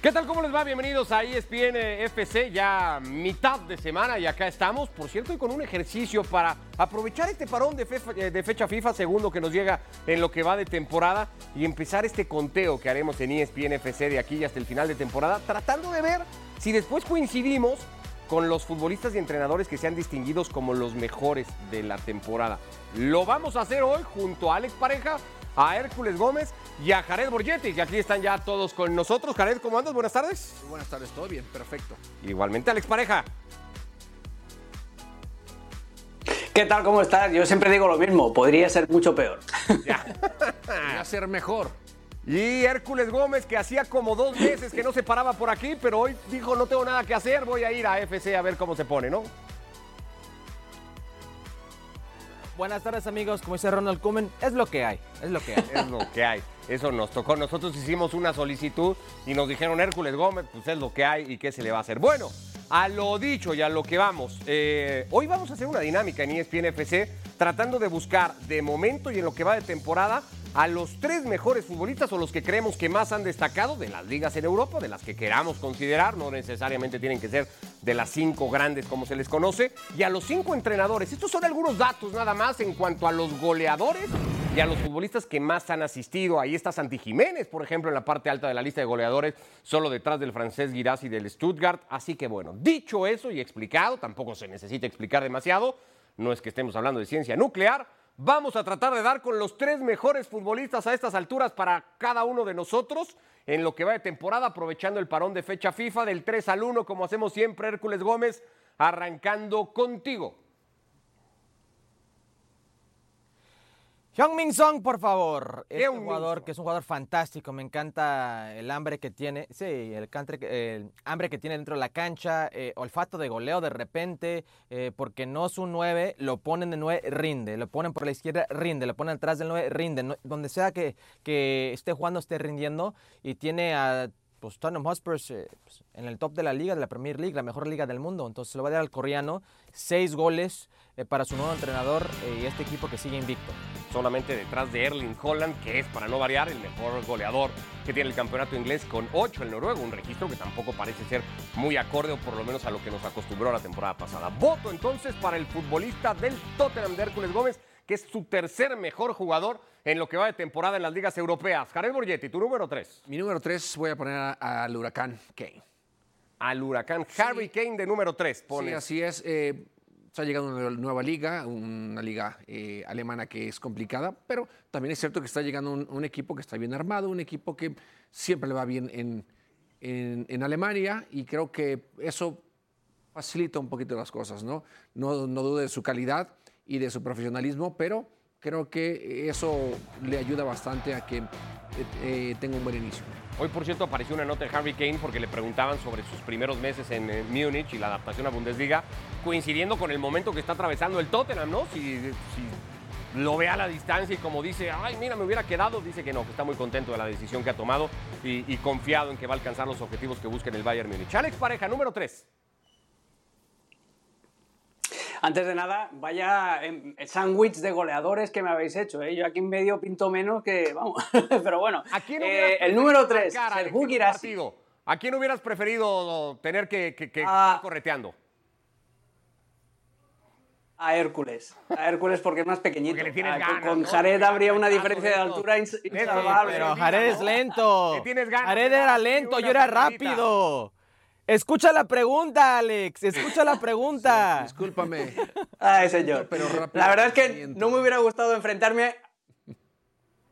¿Qué tal? ¿Cómo les va? Bienvenidos a ESPN FC, ya mitad de semana y acá estamos, por cierto, y con un ejercicio para aprovechar este parón de, eh, de fecha FIFA, segundo que nos llega en lo que va de temporada, y empezar este conteo que haremos en ESPN FC de aquí hasta el final de temporada, tratando de ver si después coincidimos con los futbolistas y entrenadores que sean distinguidos como los mejores de la temporada. Lo vamos a hacer hoy junto a Alex Pareja, a Hércules Gómez y a Jared Borgetti, que aquí están ya todos con nosotros. Jared, ¿cómo andas? Buenas tardes. Buenas tardes, todo bien, perfecto. Igualmente, Alex Pareja. ¿Qué tal? ¿Cómo estás? Yo siempre digo lo mismo, podría ser mucho peor. Ya. Podría ser mejor. Y Hércules Gómez, que hacía como dos meses que no se paraba por aquí, pero hoy dijo, no tengo nada que hacer, voy a ir a FC a ver cómo se pone, ¿no? Buenas tardes amigos, como dice Ronald Koeman, es lo que hay, es lo que hay. Es lo que hay. Eso nos tocó. Nosotros hicimos una solicitud y nos dijeron Hércules Gómez, pues es lo que hay y qué se le va a hacer. Bueno, a lo dicho y a lo que vamos. eh, hoy vamos a hacer una dinámica en ESPN FC tratando de buscar de momento y en lo que va de temporada a los tres mejores futbolistas o los que creemos que más han destacado de las ligas en Europa, de las que queramos considerar, no necesariamente tienen que ser de las cinco grandes como se les conoce, y a los cinco entrenadores. Estos son algunos datos nada más en cuanto a los goleadores y a los futbolistas que más han asistido. Ahí está Santi Jiménez, por ejemplo, en la parte alta de la lista de goleadores, solo detrás del francés Girassi del Stuttgart. Así que bueno, dicho eso y explicado, tampoco se necesita explicar demasiado, no es que estemos hablando de ciencia nuclear. Vamos a tratar de dar con los tres mejores futbolistas a estas alturas para cada uno de nosotros en lo que va de temporada, aprovechando el parón de fecha FIFA del 3 al 1, como hacemos siempre, Hércules Gómez, arrancando contigo. Hyung-Min Song, por favor. Este Heung-min jugador que es un jugador fantástico, me encanta el hambre que tiene, sí, el, hambre que tiene dentro de la cancha, eh, olfato de goleo de repente, eh, porque no es un 9, lo ponen de 9, rinde, lo ponen por la izquierda, rinde, lo ponen atrás del 9, rinde, no- donde sea que, que esté jugando, esté rindiendo, y tiene a pues, Tottenham Hotspur eh, pues, en el top de la liga, de la Premier League, la mejor liga del mundo, entonces se lo va a dar al coreano, seis goles para su nuevo entrenador y este equipo que sigue invicto. Solamente detrás de Erling Holland, que es, para no variar, el mejor goleador que tiene el campeonato inglés con 8 el noruego, un registro que tampoco parece ser muy acorde o por lo menos a lo que nos acostumbró la temporada pasada. Voto entonces para el futbolista del Tottenham de Hércules Gómez, que es su tercer mejor jugador en lo que va de temporada en las ligas europeas. Jared Borgetti, tu número 3. Mi número 3 voy a poner al huracán Kane. Al huracán Harry Kane de número 3. Sí, así es. eh, está llegando una nueva liga, una liga eh, alemana que es complicada, pero también es cierto que está llegando un, un equipo que está bien armado, un equipo que siempre le va bien en, en- en Alemania y creo que eso facilita un poquito las cosas, ¿no? No, no dude de su calidad y de su profesionalismo, pero creo que eso le ayuda bastante a que eh, eh, tenga un buen inicio. Hoy, por cierto, apareció una nota de Harry Kane porque le preguntaban sobre sus primeros meses en eh, Múnich y la adaptación a Bundesliga, coincidiendo con el momento que está atravesando el Tottenham, ¿no? Si, lo ve a la distancia y como dice, ay, mira, me hubiera quedado, dice que no, que está muy contento de la decisión que ha tomado y, y confiado en que va a alcanzar los objetivos que busca en el Bayern Múnich. Alex Pareja, número 3. Antes de nada, vaya em, sándwich de goleadores que me habéis hecho. ¿eh? Yo aquí en medio pinto menos que, vamos, pero bueno. ¿A quién Eh, el número 3, marcar, Alex, Serhou en un Guirassy. partido? ¿A quién hubieras preferido tener que, que, que Ah. estar correteando? A Hércules. A Hércules porque es más pequeñito. Porque le tienes Ah, con- ganas, con ¿no? Jared habría una diferencia de altura insalvable. Pero. Jared es lento. Que tienes ganas Jared era lento, yo era rápido. Escucha la pregunta, Alex. Escucha la pregunta. Discúlpame. Ay, señor. Pero rápido la verdad es que no me hubiera gustado enfrentarme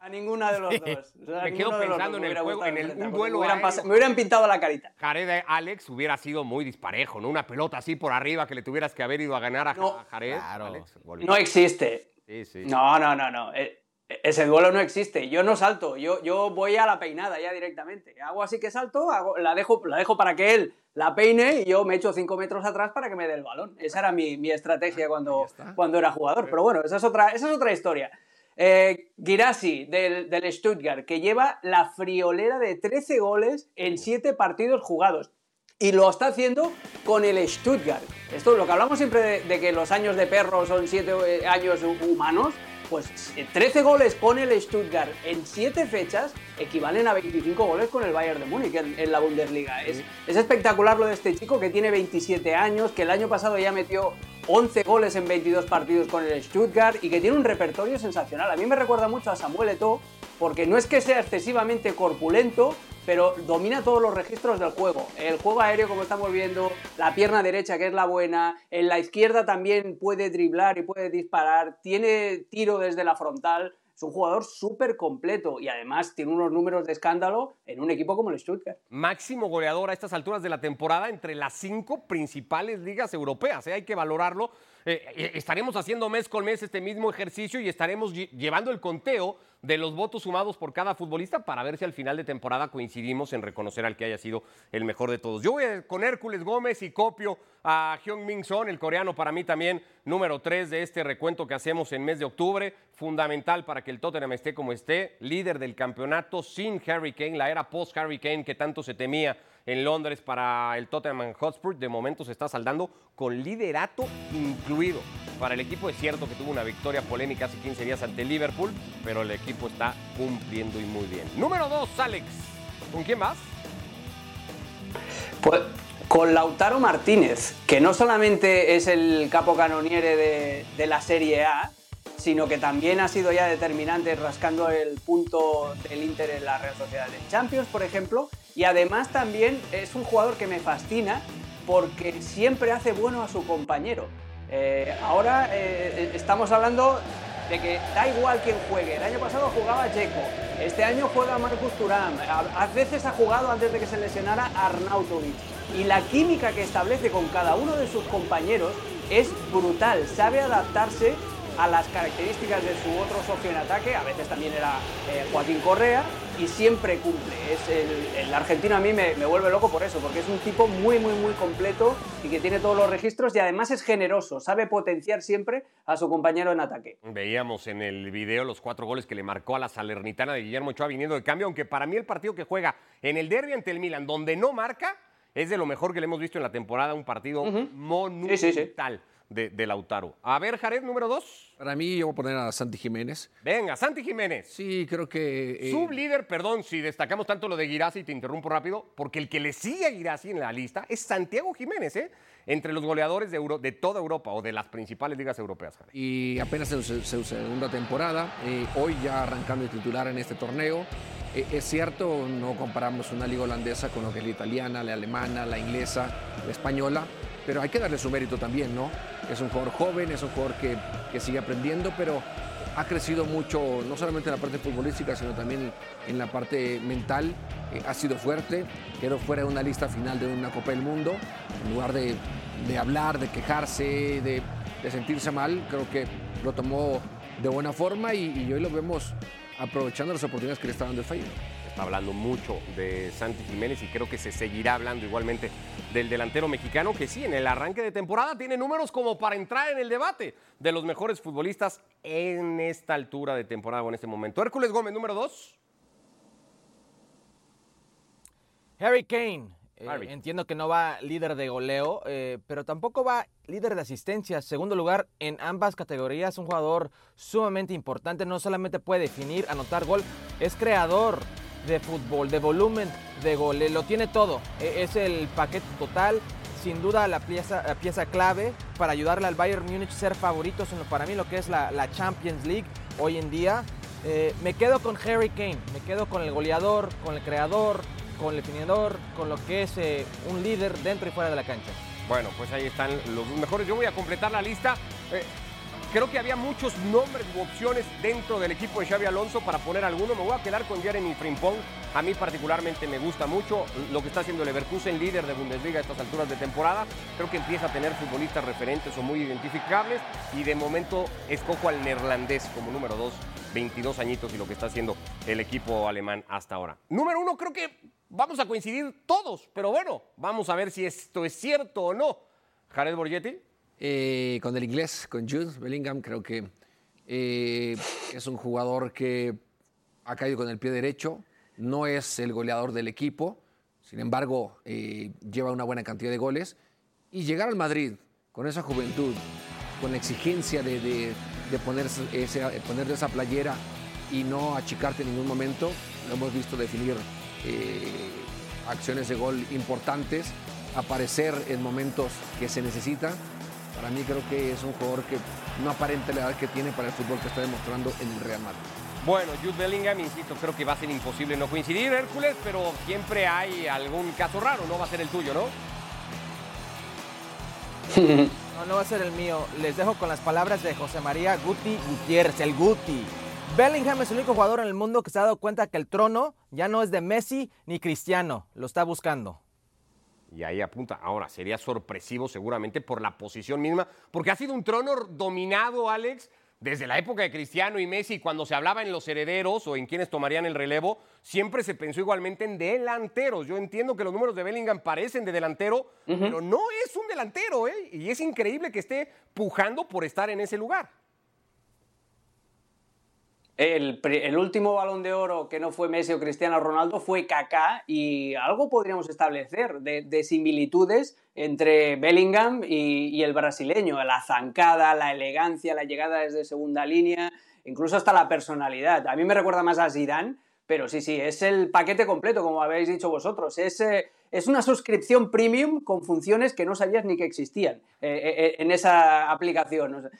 a ninguna de los dos. O sea, a Me quedo de pensando en el juego- en el- un duelo me hubieran, me pintado la carita. Jared eh, Alex hubiera sido muy disparejo, ¿no? Una pelota así por arriba que le tuvieras que haber ido a ganar a, No. a Jared. Claro. Alex. No existe. Sí, sí. No, no, no, no. Eh, Ese duelo no existe. Yo no salto. Yo, yo voy a la peinada ya directamente. Hago así que salto, hago- la, dejo, la dejo para que él la peine y yo me echo cinco metros atrás para que me dé el balón. Esa era mi, mi estrategia cuando, ya está. cuando era jugador. Pero bueno, esa es otra, esa es otra historia. Eh, Girassi del, del Stuttgart, que lleva la friolera de 13 goles en 7 partidos jugados. Y lo está haciendo con el Stuttgart. Esto, lo que hablamos siempre de, de que los años de perro son 7 años hu- humanos, pues 13 goles con el Stuttgart en 7 fechas equivalen a 25 goles con el Bayern de Múnich en, la Bundesliga. Es, es espectacular lo de este chico que tiene 27 años, que el año pasado ya metió 11 goles en 22 partidos con el Stuttgart y que tiene un repertorio sensacional. A mí me recuerda mucho a Samuel Eto'o porque no es que sea excesivamente corpulento, pero domina todos los registros del juego. El juego aéreo, como estamos viendo, la pierna derecha, que es la buena, en la izquierda también puede driblar y puede disparar, tiene tiro desde la frontal. Es un jugador súper completo y además tiene unos números de escándalo en un equipo como el Stuttgart. Máximo goleador a estas alturas de la temporada entre las cinco principales ligas europeas. ¿eh? Hay que valorarlo. Eh, eh, estaremos haciendo mes con mes este mismo ejercicio y estaremos llevando el conteo de los votos sumados por cada futbolista para ver si al final de temporada coincidimos en reconocer al que haya sido el mejor de todos. Yo voy con Hércules Gómez y copio a Hyun Min Son, el coreano para mí también número 3 de este recuento que hacemos en mes de octubre, fundamental para que el Tottenham esté como esté, líder del campeonato sin Harry Kane, la era post Harry Kane que tanto se temía en Londres para el Tottenham Hotspur. De momento se está saldando con liderato incluido. Para el equipo es cierto que tuvo una victoria polémica hace 15 días ante Liverpool, pero el equipo está cumpliendo y muy bien. Número 2, Alex. ¿Con quién vas? Pues con Lautaro Martínez, que no solamente es el capo canoniere de, de la Serie A, sino que también ha sido ya determinante rascando el punto del Inter en la Real Sociedad de Champions, por ejemplo, y además también es un jugador que me fascina porque siempre hace bueno a su compañero. Eh, ahora eh, estamos hablando de que da igual quién juegue. El año pasado jugaba Checo, este año juega Marcus Thuram, a veces ha jugado antes de que se lesionara Arnautovic. Y la química que establece con cada uno de sus compañeros es brutal, sabe adaptarse a las características de su otro socio en ataque, a veces también era eh, Joaquín Correa, y siempre cumple. Es el, argentino a mí me, vuelve loco por eso, porque es un tipo muy, muy, muy completo y que tiene todos los registros y además es generoso, sabe potenciar siempre a su compañero en ataque. Veíamos en el video los cuatro goles que le marcó a la Salernitana de Guillermo Ochoa viniendo de cambio, aunque para mí el partido que juega en el derby ante el Milan, donde no marca, es de lo mejor que le hemos visto en la temporada, un partido monumental de, Lautaro. A ver, Jared, número dos. Para mí, yo voy a poner a Santi Jiménez. Venga, Santi Jiménez. Sí, creo que. Eh... Sublíder, perdón, si destacamos tanto lo de Girassi, te interrumpo rápido, porque el que le sigue a Girassi en la lista es Santiago Jiménez, ¿eh? Entre los goleadores de, de toda Europa o de las principales ligas europeas. Jared. Y apenas en su, segunda temporada, eh, hoy ya arrancando el titular en este torneo. Eh, es cierto, no comparamos una liga holandesa con lo que es la italiana, la alemana, la inglesa, la española, pero hay que darle su mérito también, ¿no? Es un jugador joven, es un jugador que, que sigue aprendiendo, pero ha crecido mucho, no solamente en la parte futbolística, sino también en la parte mental. Eh, ha sido fuerte, quedó fuera de una lista final de una Copa del Mundo. En lugar de, de hablar, de quejarse, de, sentirse mal, creo que lo tomó de buena forma y, hoy lo vemos aprovechando las oportunidades que le está dando el Feyenoord está hablando mucho de Santi Jiménez y creo que se seguirá hablando igualmente del delantero mexicano que sí, en el arranque de temporada tiene números como para entrar en el debate de los mejores futbolistas en esta altura de temporada o en este momento. Hércules Gómez, número dos. Harry Kane. Eh, entiendo que no va líder de goleo, eh, pero tampoco va líder de asistencia. Segundo lugar en ambas categorías, un jugador sumamente importante. No solamente puede definir, anotar gol, es creador de fútbol, de volumen de gol, lo tiene todo. E, es el paquete total, sin duda la pieza, clave para ayudarle al Bayern Múnich a ser favoritos en para mí lo que es la, Champions League hoy en día. Eh, me quedo con Harry Kane, me quedo con el goleador, con el creador, con el definidor, con lo que es eh, un líder dentro y fuera de la cancha. Bueno, pues ahí están los mejores. Yo voy a completar la lista. Eh, Creo que había muchos nombres u opciones dentro del equipo de Xavi Alonso para poner alguno. Me voy a quedar con Jeremy Frimpong. A mí particularmente me gusta mucho lo que está haciendo Leverkusen, líder de Bundesliga a estas alturas de temporada. Creo que empieza a tener futbolistas referentes o muy identificables y de momento escojo al neerlandés como número dos, 22 añitos y lo que está haciendo el equipo alemán hasta ahora. Número uno, creo que vamos a coincidir todos, pero bueno, vamos a ver si esto es cierto o no. Jared Borgetti. Eh, con el inglés, con Jude Bellingham, creo que eh, es un jugador que ha caído con el pie derecho, no es el goleador del equipo, sin embargo, eh, lleva una buena cantidad de goles. Y llegar al Madrid con esa juventud, con la exigencia de, de ponerse ese, esa playera y no achicarte en ningún momento. Lo hemos visto definir acciones de gol importantes, aparecer en momentos que se necesita. Para mí creo que es un jugador que no aparente la edad que tiene para el fútbol que está demostrando en el Real Madrid. Bueno, Jude Bellingham, insisto, creo que va a ser imposible no coincidir, Hércules, pero siempre hay algún caso raro, no va a ser el tuyo, ¿no? No, no va a ser el mío. Les dejo con las palabras de José María Guti Gutiérrez, el Guti. Bellingham es el único jugador en el mundo que se ha dado cuenta que el trono ya no es de Messi ni Cristiano, lo está buscando. Y ahí apunta. Ahora, sería sorpresivo seguramente por la posición misma, porque ha sido un trono dominado, Alex, desde la época de Cristiano y Messi, cuando se hablaba en los herederos o en quienes tomarían el relevo, siempre se pensó igualmente en delanteros. Yo entiendo que los números de Bellingham parecen de delantero, pero no es un delantero, ¿eh? Y es increíble que esté pujando por estar en ese lugar. El, último balón de oro que no fue Messi o Cristiano Ronaldo fue Kaká y algo podríamos establecer de, de similitudes entre Bellingham y, el brasileño, la zancada, la elegancia, la llegada desde segunda línea, incluso hasta la personalidad. A mí me recuerda más a Zidane, pero sí, sí, es el paquete completo, como habéis dicho vosotros. Es, eh, es una suscripción premium con funciones que no sabías ni que existían eh, eh, en esa aplicación.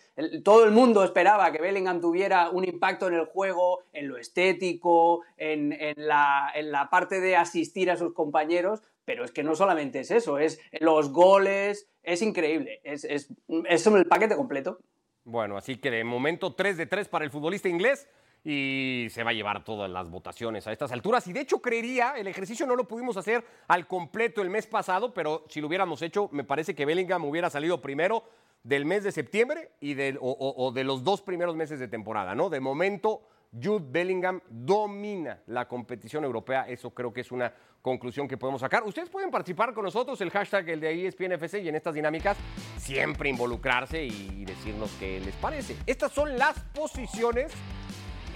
todo el mundo esperaba que Bellingham tuviera un impacto en el juego, en lo estético, en, en, la, en la parte de asistir a sus compañeros, pero es que no solamente es eso, es los goles, es increíble, es, es, es el paquete completo. Bueno, así que de momento 3 de 3 para el futbolista inglés y se va a llevar todas las votaciones a estas alturas. Y de hecho creería, el ejercicio no lo pudimos hacer al completo el mes pasado, pero si lo hubiéramos hecho, me parece que Bellingham hubiera salido primero del mes de septiembre y o de los dos primeros meses de temporada, ¿no? De momento, Jude Bellingham domina la competición europea. Eso creo que es una conclusión que podemos sacar. Ustedes pueden participar con nosotros, el hashtag el de ESPNFC y en estas dinámicas siempre involucrarse y decirnos qué les parece. Estas son las posiciones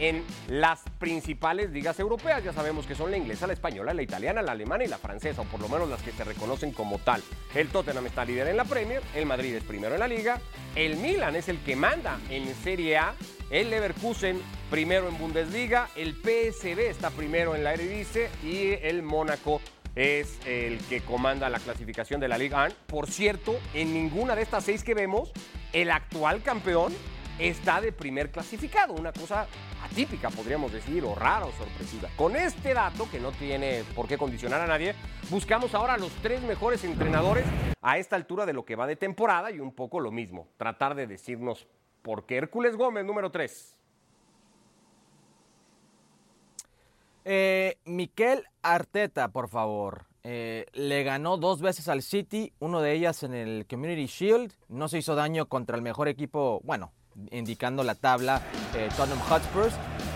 en las principales ligas europeas. Ya sabemos que son la inglesa, la española, la italiana, la alemana y la francesa, o por lo menos las que se reconocen como tal. El Tottenham está líder en la Premier, el Madrid es primero en la liga, el Milan es el que manda en Serie A, el Leverkusen primero en Bundesliga, el PSV está primero en la Eredivisie y el Mónaco es el que comanda la clasificación de la Liga 1. Por cierto, en ninguna de estas seis que vemos, el actual campeón está de primer clasificado, una cosa atípica, podríamos decir, o rara o sorpresiva. Con este dato, que no tiene por qué condicionar a nadie, buscamos ahora los tres mejores entrenadores a esta altura de lo que va de temporada y un poco lo mismo, tratar de decirnos por qué Hércules Gómez, número tres. Eh, Miquel Arteta, por favor. Eh, le ganó dos veces al City, uno de ellas en el Community Shield. No se hizo daño contra el mejor equipo, bueno, indicando la tabla, eh, Tottenham Hotspurs.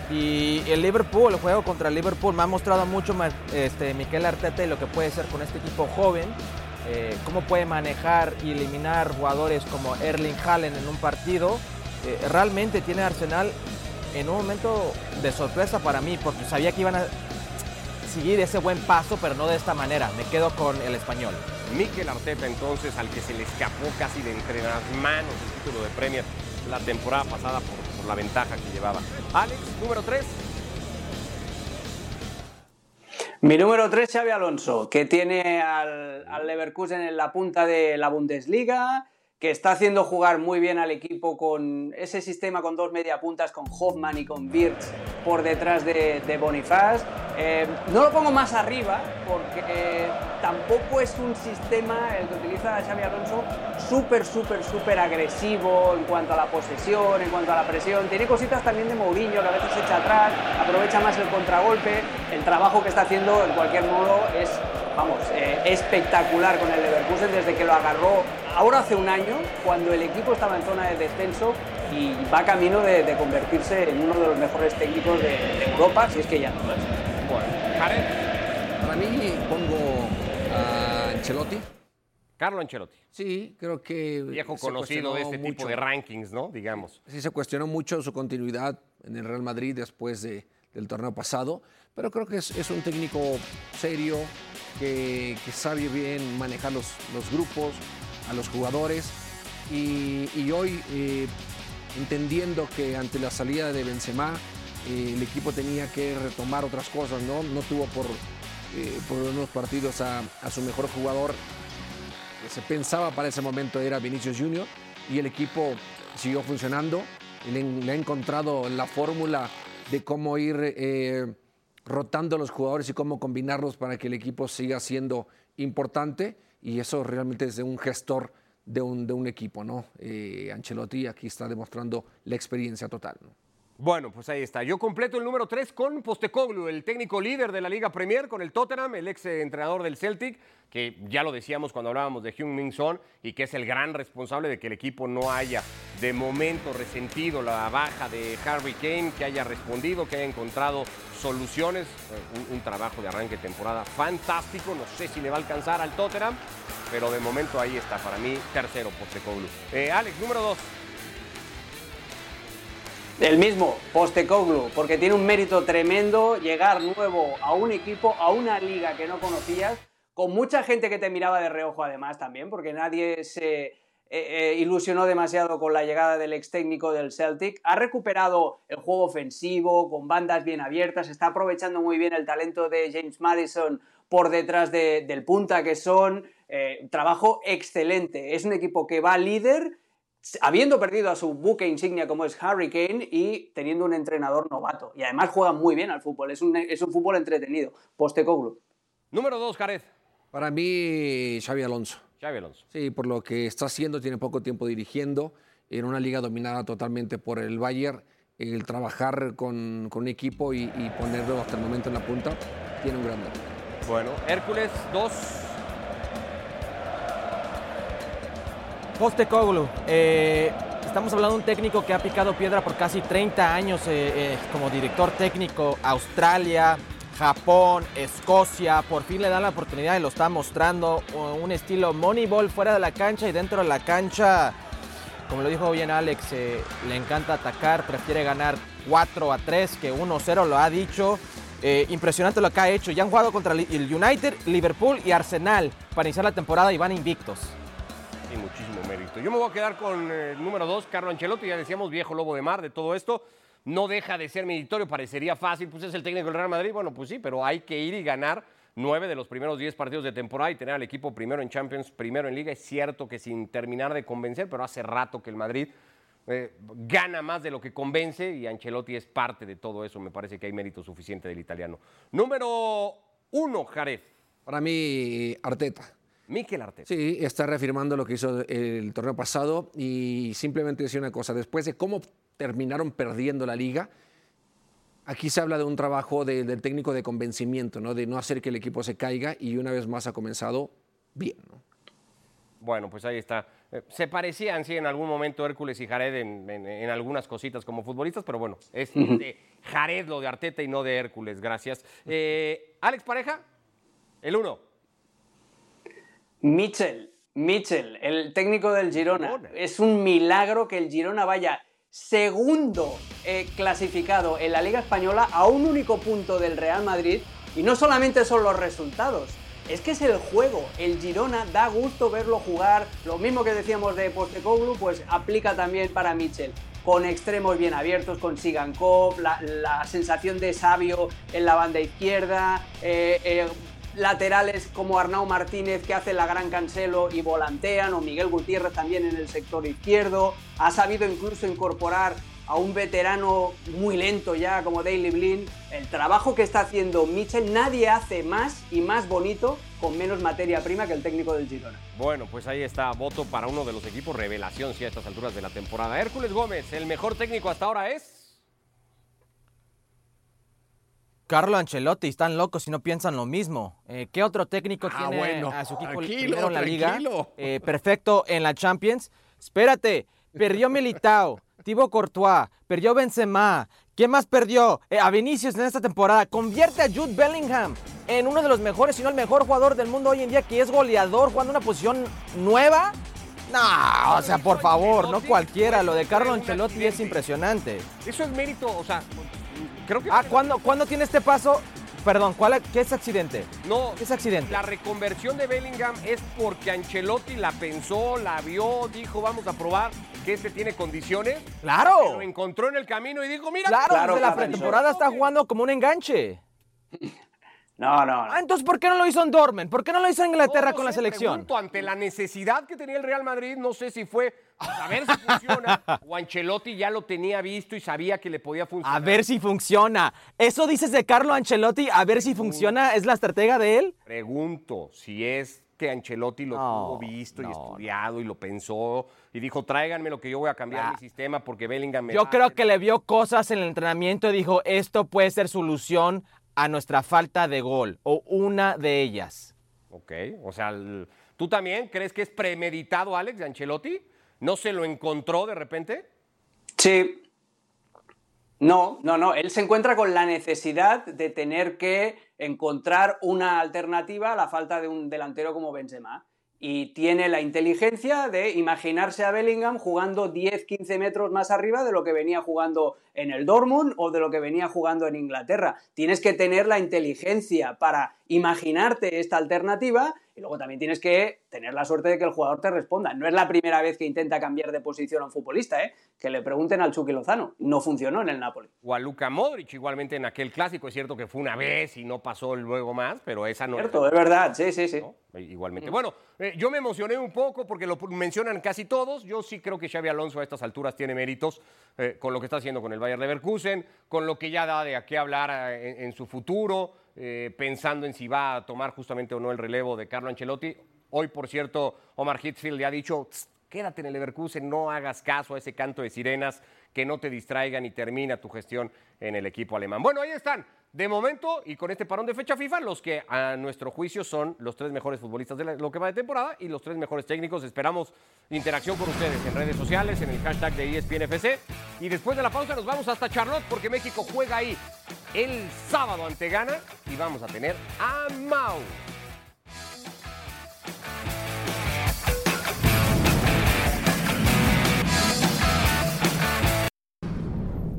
Y el Liverpool, el juego contra el Liverpool, me ha mostrado mucho este, Miquel Arteta y lo que puede ser con este equipo joven. Eh, cómo puede manejar y eliminar jugadores como Erling Haaland en un partido. Eh, realmente tiene Arsenal en un momento de sorpresa para mí, porque sabía que iban a seguir ese buen paso, pero no de esta manera. Me quedo con el español. Miquel Arteta, entonces, al que se le escapó casi de entre las manos el título de Premier la temporada pasada por, la ventaja que llevaba. Alex, número 3. Mi número 3, Xavi Alonso, que tiene al, al, Leverkusen en la punta de la Bundesliga, que está haciendo jugar muy bien al equipo con ese sistema con dos mediapuntas, con Hoffman y con Birch por detrás de, Bonifaz. Eh, no lo pongo más arriba porque tampoco es un sistema, el que utiliza Xavi Alonso, súper, súper, súper agresivo en cuanto a la posesión, en cuanto a la presión. Tiene cositas también de Mourinho, que a veces se echa atrás, aprovecha más el contragolpe. El trabajo que está haciendo, en cualquier modo, es, vamos, eh, espectacular con el Leverkusen desde que lo agarró ahora hace un año, cuando el equipo estaba en zona de descenso y va camino de, de convertirse en uno de los mejores técnicos de, de Europa, si es que ya no lo es. Bueno, Jared. Para mí pongo a Ancelotti. Carlo Ancelotti. Sí, creo que. Viejo conocido de este mucho. tipo de rankings, ¿no? Digamos. Sí, se cuestionó mucho su continuidad en el Real Madrid después de, del torneo pasado, pero creo que es, es un técnico serio, que, que, sabe bien manejar los, los grupos, a los jugadores. Y, hoy eh, entendiendo que ante la salida de Benzema eh, el equipo tenía que retomar otras cosas, ¿no? No tuvo por, eh, por unos partidos a, su mejor jugador que se pensaba para ese momento era Vinicius Junior y el equipo siguió funcionando. Le, le ha encontrado la fórmula de cómo ir rotando a los jugadores y cómo combinarlos para que el equipo siga siendo importante y eso realmente es de un gestor de un, de un equipo, ¿no? Eh, Ancelotti aquí está demostrando la experiencia total. ¿no? Bueno, pues ahí está. Yo completo el número 3 con Postecoglou, el técnico líder de la Liga Premier, con el Tottenham, el ex entrenador del Celtic, que ya lo decíamos cuando hablábamos de Heung-Min Son y que es el gran responsable de que el equipo no haya de momento resentido la baja de Harry Kane, que haya respondido, que haya encontrado soluciones. Eh, Un, trabajo de arranque de temporada fantástico. No sé si le va a alcanzar al Tottenham, pero de momento ahí está para mí tercero Postecoglou. Eh, Alex, número 2. El mismo, Postecoglou, porque tiene un mérito tremendo llegar nuevo a un equipo, a una liga que no conocías, con mucha gente que te miraba de reojo además también, porque nadie se eh, eh, ilusionó demasiado con la llegada del ex técnico del Celtic. Ha recuperado el juego ofensivo, con bandas bien abiertas, está aprovechando muy bien el talento de James Madison por detrás de- del punta que son. Eh, trabajo excelente. Es un equipo que va líder habiendo perdido a su buque insignia como es Harry Kane y teniendo un entrenador novato. Y además juega muy bien al fútbol, es un, es un fútbol entretenido. Postecoglou. Número 2, Jared. Para mí, Xavi Alonso. Xavi Alonso. Sí, por lo que está haciendo, tiene poco tiempo dirigiendo en una liga dominada totalmente por el Bayern. El trabajar con, con un equipo y, y ponerlo hasta el momento en la punta tiene un gran. Bueno, Hércules 2. Postecoglou. eh, estamos hablando de un técnico que ha picado piedra por casi 30 años eh, eh, como director técnico. Australia, Japón, Escocia. Por fin le dan la oportunidad y lo está mostrando. Un estilo Moneyball fuera de la cancha y dentro de la cancha. Como lo dijo bien Alex, eh, le encanta atacar, prefiere ganar 4 a 3 que 1 a 0, lo ha dicho. Impresionante lo que ha hecho. Ya han jugado contra el United, Liverpool y Arsenal para iniciar la temporada y van invictos. Y muchísimo mérito. Yo me voy a quedar con eh, el número 2, Carlo Ancelotti. Ya decíamos, viejo lobo de mar de todo esto. No deja de ser meritorio, parecería fácil. Pues es el técnico del Real Madrid. Bueno, pues sí, pero hay que ir y ganar nueve de los primeros 10 partidos de temporada y tener al equipo primero en Champions, primero en Liga. Es cierto que sin terminar de convencer, pero hace rato que el Madrid eh, gana más de lo que convence y Ancelotti es parte de todo eso. Me parece que hay mérito suficiente del italiano. Número uno, Jared. Para mí, Arteta. Mikel Arteta. Sí, está reafirmando lo que hizo el torneo pasado y simplemente decir una cosa, después de cómo terminaron perdiendo la liga, aquí se habla de un trabajo de- del técnico de convencimiento, ¿no? de no hacer que el equipo se caiga y una vez más ha comenzado bien. ¿no? Bueno, pues ahí está. Eh, Se parecían, sí, en algún momento Hércules y Jared en, en- en algunas cositas como futbolistas, pero bueno, es de Jared lo de Arteta y no de Hércules, gracias. Eh, Alex Pareja, el uno. Mitchell, Mitchell, el técnico del Girona. Es un milagro que el Girona vaya segundo eh, clasificado en la Liga Española a un único punto del Real Madrid. Y no solamente son los resultados, es que es el juego. El Girona da gusto verlo jugar. Lo mismo que decíamos de Postecoglou, pues aplica también para Mitchell. Con extremos bien abiertos, con Sigankov, la, la sensación de sabio en la banda izquierda, eh, eh, laterales como Arnau Martínez que hace la gran cancelo y volantean, o Miguel Gutiérrez también en el sector izquierdo. Ha sabido incluso incorporar a un veterano muy lento ya como Daily Blind. El trabajo que está haciendo Mitchell, nadie hace más y más bonito con menos materia prima que el técnico del Girona. Bueno, pues ahí está, voto para uno de los equipos revelación, sí, a estas alturas de la temporada. Hércules Gómez, el mejor técnico hasta ahora es... Carlo Ancelotti, están locos si no piensan lo mismo. Eh, ¿Qué otro técnico Ah, tiene bueno, a su equipo primero en la liga? Eh, perfecto en la Champions. Espérate, perdió Militao, Thibaut Courtois, perdió Benzema. ¿Quién más perdió? Eh, a Vinicius en esta temporada. Convierte a Jude Bellingham en uno de los mejores, si no el mejor jugador del mundo hoy en día, que es goleador, jugando una posición nueva. No, o sea, por favor, no cualquiera. Lo de Carlo Ancelotti es impresionante. Eso es mérito, o sea, creo que... Ah, ¿cuándo, ¿cuándo tiene este paso? perdón, ¿cuál, ¿qué es accidente? No, ¿Qué es accidente? la reconversión de Bellingham es porque Ancelotti la pensó, la vio, dijo, vamos a probar que este tiene condiciones. ¡Claro! Lo encontró en el camino y dijo, mira, Claro, Claro, desde la claro, pretemporada está jugando como un enganche. No, no, Ah, no. entonces, ¿por qué no lo hizo en Dortmund? ¿Por qué no lo hizo en Inglaterra No con la selección? pregunto, ante la necesidad que tenía el Real Madrid, no sé si fue a ver si funciona o Ancelotti ya lo tenía visto y sabía que le podía funcionar. A ver si funciona. ¿Eso dices de Carlo Ancelotti? A ver si funciona. ¿Es la estratega de él? Pregunto si es que Ancelotti lo No, tuvo visto y no, estudiado y lo pensó y dijo, tráiganme lo que yo voy a cambiar Ah. mi sistema porque Bellingham me Yo creo hacer". que le vio cosas en el entrenamiento y dijo, esto puede ser solución a nuestra falta de gol o una de ellas. Ok, o sea, ¿tú también crees que es premeditado, Alex, de Ancelotti? ¿No se lo encontró de repente? Sí. No, no, no. Él se encuentra con la necesidad de tener que encontrar una alternativa a la falta de un delantero como Benzema. Y tiene la inteligencia de imaginarse a Bellingham jugando 10-15 metros más arriba de lo que venía jugando en el Dortmund o de lo que venía jugando en Inglaterra. Tienes que tener la inteligencia para imaginarte esta alternativa y luego también tienes que tener la suerte de que el jugador te responda. No es la primera vez que intenta cambiar de posición a un futbolista, ¿eh? que le pregunten al Chucky Lozano. No funcionó en el Napoli. O a Luka Modric, igualmente en aquel clásico. Es cierto que fue una vez y no pasó luego más, pero esa no Cierto, es verdad, sí, sí, sí. ¿no? Igualmente. Bueno, eh, yo me emocioné un poco porque lo mencionan casi todos. Yo sí creo que Xavi Alonso a estas alturas tiene méritos eh, con lo que está haciendo con el Bayern Leverkusen, con lo que ya da de a qué hablar eh, en, su futuro, eh, pensando en si va a tomar justamente o no el relevo de Carlo Ancelotti. Hoy, por cierto, Omar Hitzfield le ha dicho, "Tss, quédate en el Leverkusen, no hagas caso a ese canto de sirenas, que no te distraigan y termina tu gestión en el equipo alemán. Bueno, ahí están. De momento, y con este parón de fecha FIFA, los que a nuestro juicio son los tres mejores futbolistas de lo que va de temporada y los tres mejores técnicos. Esperamos interacción con ustedes en redes sociales, en el hashtag de ESPNFC. Y después de la pausa nos vamos hasta Charlotte porque México juega ahí el sábado ante Ghana y vamos a tener a Mau.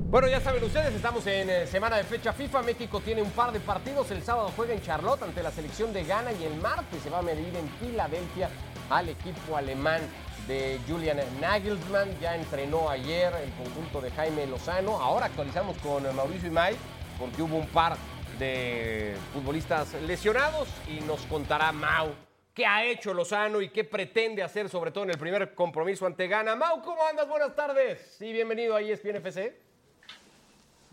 Bueno, ya saben ustedes, estamos en eh, semana de fecha FIFA. México tiene un par de partidos. El sábado juega en Charlotte ante la selección de Ghana y el martes se va a medir en Filadelfia al equipo alemán de Julian Nagelsmann. Ya entrenó ayer el conjunto de Jaime Lozano. Ahora actualizamos con Mauricio Imay porque hubo un par de futbolistas lesionados y nos contará Mau qué ha hecho Lozano y qué pretende hacer, sobre todo en el primer compromiso ante Ghana. Mau, ¿cómo andas? Buenas tardes. Y bienvenido a ESPN FC.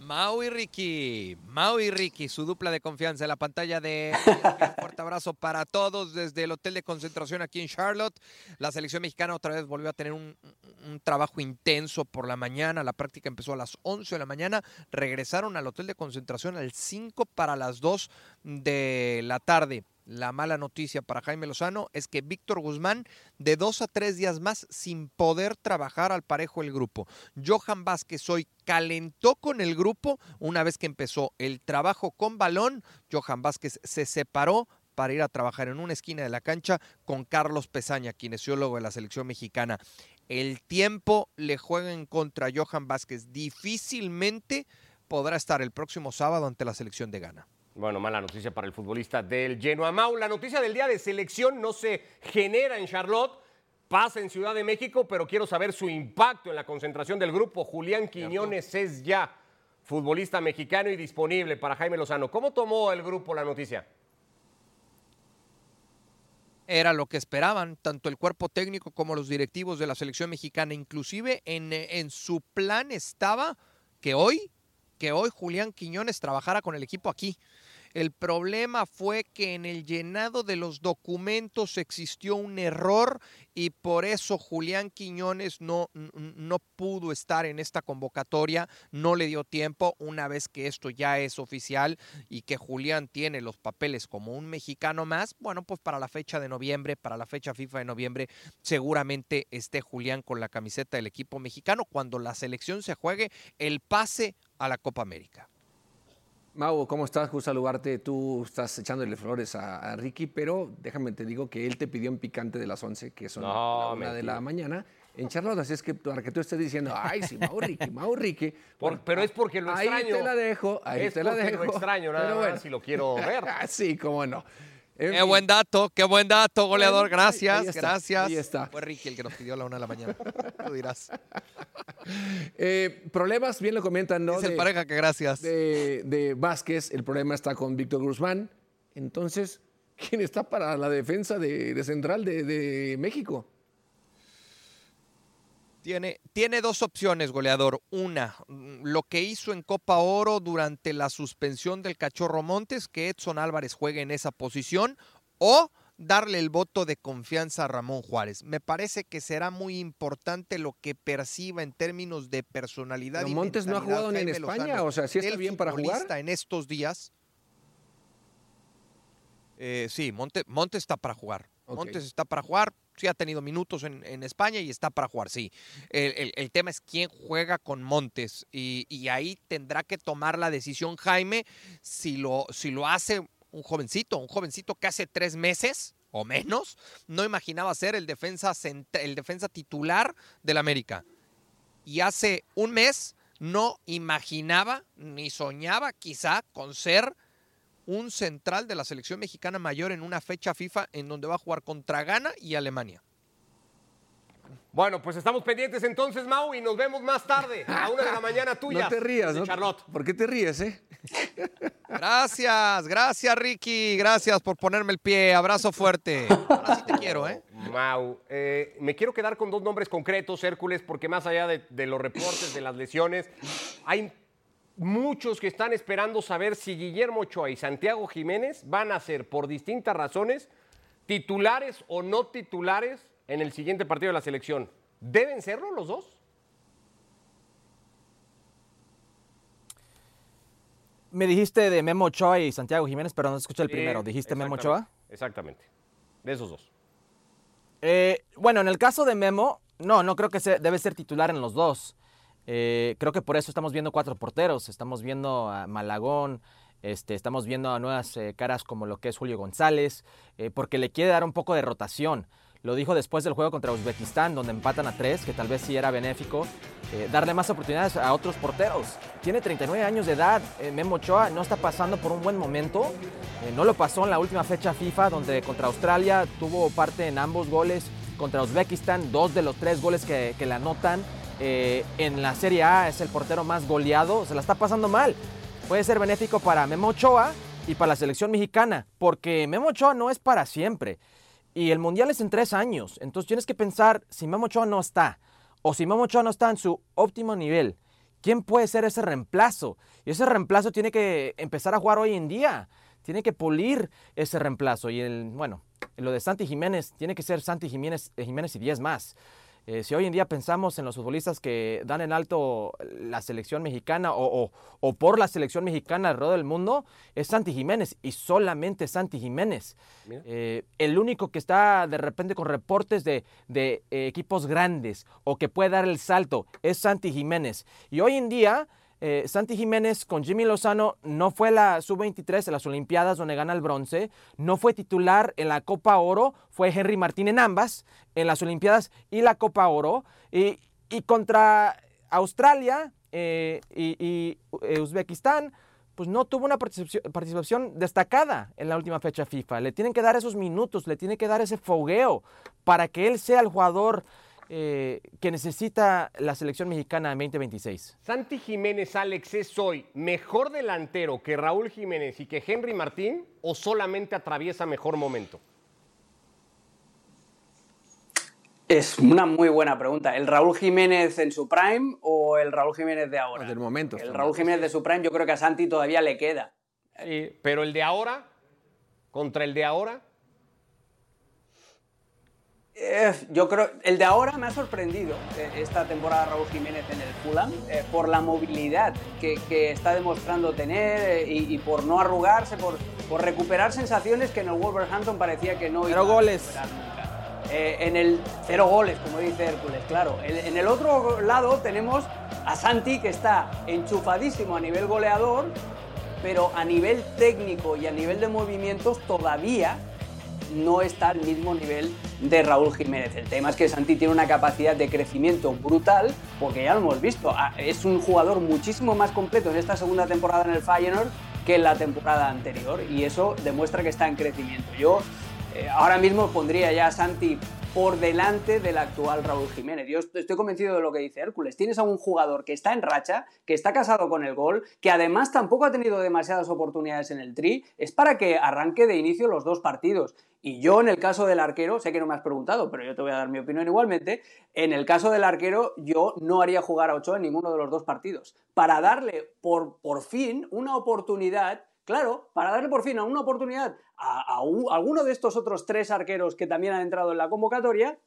Mau y Ricky, Mau y Ricky, su dupla de confianza en la pantalla de ESPN. fuerte abrazo para todos desde el hotel de concentración aquí en Charlotte. La selección mexicana otra vez volvió a tener un, un trabajo intenso por la mañana. La práctica empezó a las 11 de la mañana. Regresaron al hotel de concentración al 5 para las 2 de la tarde. La mala noticia para Jaime Lozano es que Víctor Guzmán de dos a tres días más sin poder trabajar al parejo el grupo. Johan Vázquez hoy calentó con el grupo una vez que empezó el trabajo con balón. Johan Vázquez se separó para ir a trabajar en una esquina de la cancha con Carlos Pesaña, kinesiólogo de la selección mexicana. El tiempo le juega en contra a Johan Vázquez. Difícilmente podrá estar el próximo sábado ante la selección de Ghana. Bueno, mala noticia para el futbolista del Genoa Mau. La noticia del día de selección no se genera en Charlotte, pasa en Ciudad de México, pero quiero saber su impacto en la concentración del grupo. Julián Quiñones es ya futbolista mexicano y disponible para Jaime Lozano. ¿Cómo tomó el grupo la noticia? Era lo que esperaban tanto el cuerpo técnico como los directivos de la selección mexicana. Inclusive en, en su plan estaba que hoy, que hoy Julián Quiñones trabajara con el equipo aquí. El problema fue que en el llenado de los documentos existió un error y por eso Julián Quiñones no, no pudo estar en esta convocatoria, no le dio tiempo una vez que esto ya es oficial y que Julián tiene los papeles como un mexicano más, bueno, pues para la fecha de noviembre, para la fecha FIFA de noviembre, seguramente esté Julián con la camiseta del equipo mexicano cuando la selección se juegue el pase a la Copa América. Mau, ¿cómo estás? Gusto saludarte. Tú estás echándole flores a, a Ricky, pero déjame te digo que él te pidió en picante de las 11, que son No, la una de la mañana, en Charlotte. Así es que para que tú estés diciendo, ay, sí, Mau Ricky, Mau Ricky. Por- Bueno, pero es porque lo ahí extraño. te la dejo, ahí es te la dejo. lo extraño, nada Pero más, bueno. si lo quiero ver. sí, cómo no. Qué buen dato, qué buen dato, goleador. Ahí- Gracias, ahí está, gracias. ahí está. Fue Ricky el que nos pidió a la una de la mañana. Tú dirás. Eh, problemas, bien lo comentan, ¿no? Dice el De- pareja que gracias. de, de Vázquez, el problema está con Víctor Guzmán. Entonces, ¿quién está para la defensa de, de central de, de México? Tiene, tiene dos opciones, goleador. Una, mm, lo que hizo en Copa Oro durante la suspensión del Cachorro Montes, que Edson Álvarez juegue en esa posición, o darle el voto de confianza a Ramón Juárez. Me parece que será muy importante lo que perciba en términos de personalidad. Pero y Montes no ha jugado ni en España, Lozano, o sea, ¿sí está bien para jugar? En estos días. Eh, sí, Monte- Montes está para jugar. Montes está para jugar. Sí ha tenido minutos en, España y está para jugar, sí. El, tema es quién juega con Montes y, y ahí tendrá que tomar la decisión Jaime si lo, si lo hace un jovencito, un jovencito que hace tres meses o menos no imaginaba ser el defensa, el defensa titular del América. Y hace un mes no imaginaba ni soñaba quizá con ser un central de la selección mexicana mayor en una fecha FIFA en donde va a jugar contra Ghana y Alemania. Bueno, pues estamos pendientes entonces, Mau, y nos vemos más tarde, a una de la mañana tuya. No te rías. Charlotte. ¿Por qué te ríes, eh? Gracias, gracias Ricky, gracias por ponerme el pie, abrazo fuerte. Ahora sí te quiero, ¿eh? Mau, eh, me quiero quedar con dos nombres concretos, Hércules, porque más allá de, de los reportes, de las lesiones, hay muchos que están esperando saber si Guillermo Ochoa y Santiago Jiménez van a ser, por distintas razones, titulares o no titulares en el siguiente partido de la selección. ¿Deben serlo los dos? Me dijiste de Memo Ochoa y Santiago Jiménez, pero no escuché el primero. ¿Dijiste Memo Ochoa? Exactamente. De esos dos. Eh, bueno, en el caso de Memo, no, no creo que se, debe ser titular en los dos. Eh, creo que por eso estamos viendo cuatro porteros. Estamos viendo a Malagón, este, estamos viendo a nuevas eh, caras como lo que es Julio González, eh, porque le quiere dar un poco de rotación. Lo dijo después del juego contra Uzbekistán, donde empatan a tres, que tal vez sí era benéfico, darle más oportunidades a otros porteros. Tiene 39 años de edad, Memo Ochoa no está pasando por un buen momento. No lo pasó en la última fecha FIFA, donde contra Australia tuvo parte en ambos goles. Contra Uzbekistán, dos de los tres goles que, que le anotan. Eh, en la Serie A es el portero más goleado, se la está pasando mal. Puede ser benéfico para Memo Ochoa y para la selección mexicana, porque Memo Ochoa no es para siempre. Y el Mundial es en tres años. Entonces tienes que pensar, si Memo Ochoa no está, o si Memo Ochoa no está en su óptimo nivel, ¿quién puede ser ese reemplazo? Y ese reemplazo tiene que empezar a jugar hoy en día. Tiene que pulir ese reemplazo. Y el, bueno, lo de Santi Jiménez, tiene que ser Santi Jiménez, eh, Jiménez y 10 más. Eh, si hoy en día pensamos en los futbolistas que dan en alto la selección mexicana o, o- o por la selección mexicana alrededor del mundo, es Santi Jiménez y solamente Santi Jiménez. Eh, el único que está de repente con reportes de, de, eh, equipos grandes o que puede dar el salto es Santi Jiménez. Y hoy en día, eh, Santi Jiménez con Jimmy Lozano no fue la sub-23 en las Olimpiadas donde gana el bronce, no fue titular en la Copa Oro, fue Henry Martín en ambas, en las Olimpiadas y la Copa Oro. Y, y contra Australia eh, y, y, eh, Uzbekistán, pues no tuvo una participación, participación destacada en la última fecha FIFA. Le tienen que dar esos minutos, le tienen que dar ese fogueo para que él sea el jugador eh, que necesita la selección mexicana en 2026. ¿Santi Jiménez, Alex, es hoy mejor delantero que Raúl Jiménez y que Henry Martín o solamente atraviesa mejor momento? Es una muy buena pregunta. ¿El Raúl Jiménez en su prime o el Raúl Jiménez de ahora? Del momento, El. Raúl Jiménez de su prime yo creo que a Santi todavía le queda. Sí, pero el de ahora, contra el de ahora, Eh, yo creo, el de ahora me ha sorprendido eh, esta temporada Raúl Jiménez en el Fulham eh, por la movilidad que, que está demostrando tener eh, y, y por no arrugarse, por, por recuperar sensaciones que en el Wolverhampton parecía que no Cero iba goles. a nunca. En el cero goles, como dice Hércules, claro. El- en el otro lado tenemos a Santi que está enchufadísimo a nivel goleador, pero a nivel técnico y a nivel de movimientos todavía no está al mismo nivel de Raúl Jiménez. El tema es que Santi tiene una capacidad de crecimiento brutal, porque ya lo hemos visto, ah, es un jugador muchísimo más completo en esta segunda temporada en el Feyenoord que en la temporada anterior y eso demuestra que está en crecimiento. Yo eh, ahora mismo pondría ya a Santi por delante del actual Raúl Jiménez. Yo estoy convencido de lo que dice Hércules. Tienes a un jugador que está en racha, que está casado con el gol, que además tampoco ha tenido demasiadas oportunidades en el tri. Es para que arranque de inicio los dos partidos. Y yo en el caso del arquero, sé que no me has preguntado, pero yo te voy a dar mi opinión igualmente, en el caso del arquero yo no haría jugar a Ochoa en ninguno de los dos partidos. Para darle por, por fin una oportunidad Claro, para darle por fin a una oportunidad a, alguno de estos otros tres arqueros que también han entrado en la convocatoria,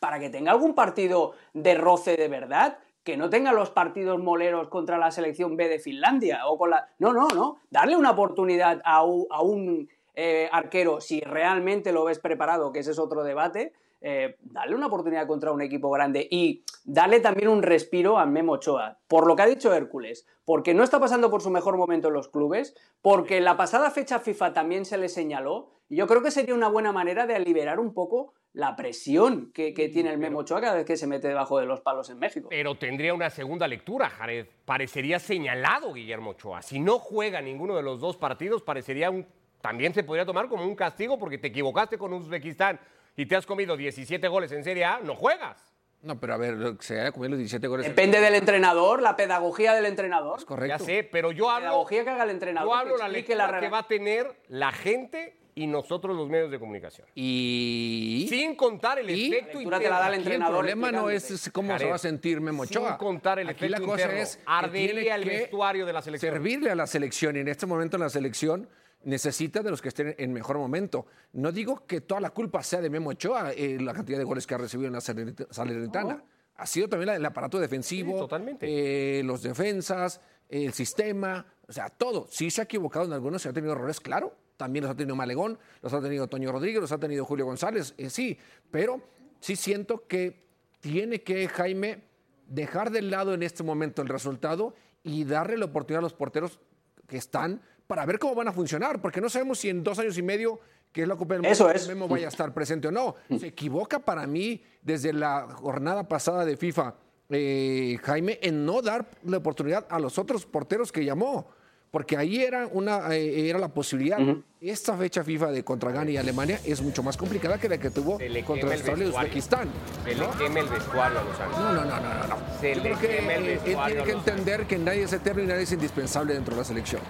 para que tenga algún partido de roce de verdad, que no tenga los partidos moleros contra la selección B de Finlandia o con la... No, no, no. Darle una oportunidad a un, eh, arquero si realmente lo ves preparado, que ese es otro debate, eh, darle una oportunidad contra un equipo grande y darle también un respiro a Memo Ochoa, por lo que ha dicho Hércules, porque no está pasando por su mejor momento en los clubes, porque la pasada fecha FIFA también se le señaló, y yo creo que sería una buena manera de liberar un poco la presión que, tiene el Memo Ochoa cada vez que se mete debajo de los palos en México. Pero tendría una segunda lectura, Jared. Parecería señalado Guillermo Ochoa. Si no juega ninguno de los dos partidos, parecería un... También se podría tomar como un castigo porque te equivocaste con Uzbekistán y te has comido 17 goles en Serie A, no juegas. No, pero a ver, se haya comido los 17 goles. Depende del entrenador, la pedagogía del entrenador. Es correcto. Ya sé, pero yo hablo. pedagogía que haga el entrenador. Yo hablo la lectura que va a tener la gente y nosotros los medios de comunicación. Y. Sin contar el efecto interno. te la da el entrenador. El problema no es cómo se va a sentir Memo Ochoa. Sin contar el Aquí efecto la cosa interno. es. Ardería el vestuario de la selección. Servirle a la selección. Y en este momento la selección necesita de los que estén en mejor momento. No digo que toda la culpa sea de Memo Ochoa, eh, la cantidad de goles que ha recibido en la Salernitana. Ha sido también el aparato defensivo, totalmente. Eh, los defensas, el sistema, o sea, todo. Sí se ha equivocado en algunos, se ha tenido errores, claro. También los ha tenido Malegón, los ha tenido Toño Rodríguez, los ha tenido Julio González, eh, sí. Pero sí siento que tiene que Jaime dejar de lado en este momento el resultado y darle la oportunidad a los porteros que están para ver cómo van a funcionar, porque no sabemos si en dos años y medio, que es la Copa del Mundo, Memo vaya a estar presente o no. Se equivoca para mí desde la jornada pasada de FIFA, eh, Jaime, en no dar la oportunidad a los otros porteros que llamó porque ahí era, una, eh, era la posibilidad. Esta fecha FIFA de contra Ghana y Alemania es mucho más complicada que la que tuvo contra Australia y Uzbekistán. Se le queme el vestuario a los No, no, no, no. no. Se le queme el vestuario. Él tiene que entender que nadie es eterno y nadie es indispensable dentro de la selección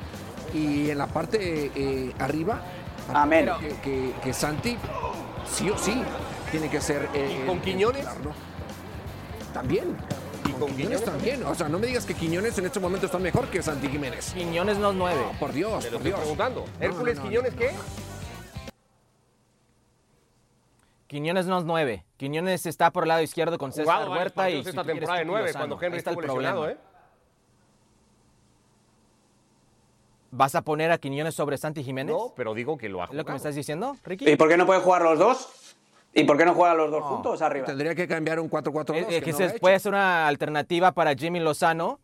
y en la parte eh, arriba, Amén. Que, que, Santi sí o sí tiene que ser. Eh, ¿Y con Quiñones? También. ¿Y con, Quiñones, también? O sea, no me digas que Quiñones en este momento está mejor que Santi Jiménez. Quiñones no es nueve. por Dios, Te por estoy Dios. preguntando. ¿Hércules Quiñones qué? Quiñones no es nueve. Quiñones está por el lado izquierdo con César Huerta y esta temporada de nueve cuando Henry está estuvo lesionado, ¿eh? ¿Vas a poner a Quiñones sobre Santi Jiménez? No, pero digo que lo ha ¿Es lo que me estás diciendo, Ricky? ¿Y por qué no pueden jugar los dos? ¿Y por qué no juegan los dos juntos arriba? Tendría que cambiar un 4-4-2. Es, que, que se puede ser una alternativa para Jimmy Lozano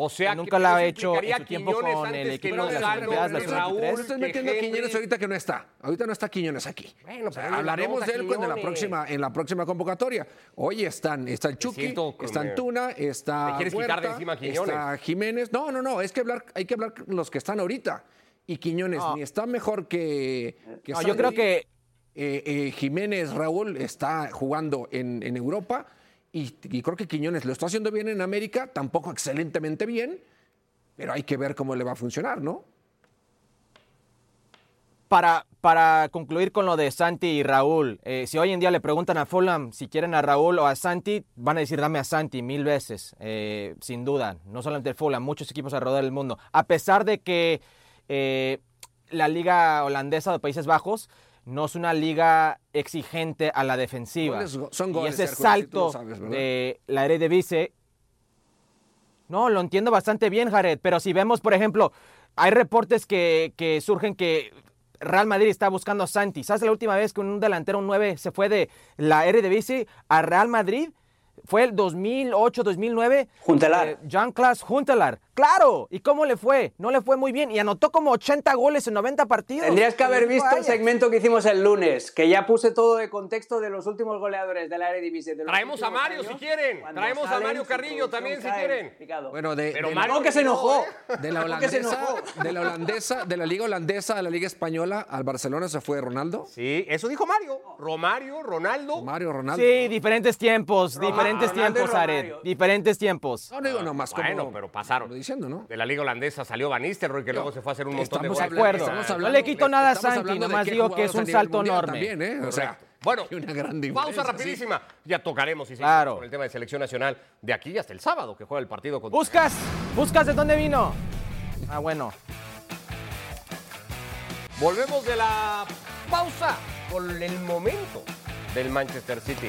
o sea, nunca lo ha hecho en su tiempo con el equipo de las Olimpiadas de Raúl, estás metiendo a Quiñones ahorita que no está. Ahorita no está Quiñones aquí. Bueno, pero hablaremos de él en la próxima en la próxima convocatoria. Hoy están está el Chucky, está Antuna, está quieres Huerta, quitar de encima a Quiñones? está Jiménez. No, no, no, es que hablar hay que hablar los que están ahorita. Y Quiñones ni está mejor que, que no, yo creo que eh, eh, Jiménez Raúl está jugando en, en Europa y, creo que Quiñones lo está haciendo bien en América, tampoco excelentemente bien, pero hay que ver cómo le va a funcionar, ¿no? Para, para concluir con lo de Santi y Raúl, eh, si hoy en día le preguntan a Fulham si quieren a Raúl o a Santi, van a decir dame a Santi mil veces, eh, sin duda. No solamente el Fulham, muchos equipos alrededor del mundo. A pesar de que eh, la liga holandesa de Países Bajos no es una liga exigente a la defensiva. son goles, y ese salto de la Eredivisie, no, lo entiendo bastante bien, Jared, pero si vemos, por ejemplo, hay reportes que, que surgen que Real Madrid está buscando a Santi. ¿Sabes la última vez que un delantero, un 9, se fue de la Eredivisie a Real Madrid? Fue el 2008, 2009. Juntelar. eh, Jean-Claude Juntelar. Claro. ¿Y cómo le fue? No le fue muy bien. Y anotó como 80 goles en 90 partidos. Tendrías que haber visto el segmento que hicimos el lunes, que ya puse todo de contexto de los últimos goleadores de la Eredivisie. de Traemos a Mario, años, si quieren. Traemos a Mario Carrillo también, si quieren. picado. Bueno, de, Pero de- Mario que se no, enojó. ¿eh? de la ¿Cómo que se holandesa, enojó? de la holandesa, de la liga holandesa a la liga española, al Barcelona se fue Ronaldo. Sí, eso dijo Mario. Romario, Ronaldo. Mario Ronaldo. Sí, diferentes tiempos, Roma- diferentes Ronaldo y tiempos, Ared. Romario. Diferentes tiempos. No, no digo nomás como Bueno, pero pasaron. diciendo, ¿no? De la liga holandesa salió Van Nistelrooy, que luego se fue a hacer un montón de goles. hablando- acuerdo. estamos No hablando- le quito nada a Santi, hablando nomás digo que es un salto enorme. También, ¿eh? O sea. Bueno, una gran pausa sí. rapidísima. Ya tocaremos y Claro. con el tema de selección nacional de aquí hasta el sábado, que juega el partido contra... ¿Buscas? ¿Buscas de dónde vino? Ah, bueno. Volvemos de la pausa con el momento del Manchester City.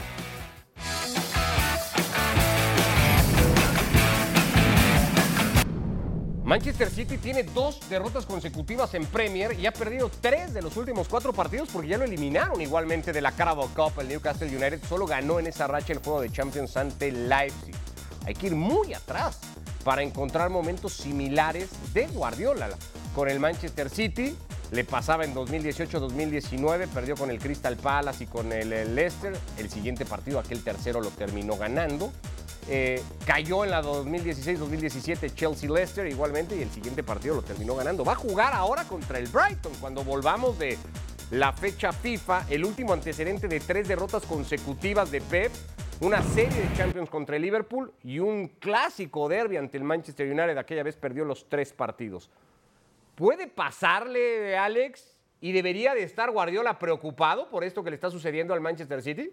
Manchester City tiene dos derrotas consecutivas en Premier y ha perdido tres de los últimos cuatro partidos porque ya lo eliminaron igualmente de la Carabao Cup. El Newcastle United solo ganó en esa racha el juego de Champions ante Leipzig. Hay que ir muy atrás para encontrar momentos similares de Guardiola con el Manchester City. Le pasaba en 2018-2019, perdió con el Crystal Palace y con el Leicester. El siguiente partido, aquel tercero, lo terminó ganando. Eh, cayó en la 2016-2017 Chelsea-Leicester igualmente y el siguiente partido lo terminó ganando. Va a jugar ahora contra el Brighton cuando volvamos de la fecha FIFA, el último antecedente de tres derrotas consecutivas de Pep, una serie de Champions contra el Liverpool y un clásico derby ante el Manchester United. Aquella vez perdió los tres partidos. ¿Puede pasarle, Alex? ¿Y debería de estar Guardiola preocupado por esto que le está sucediendo al Manchester City?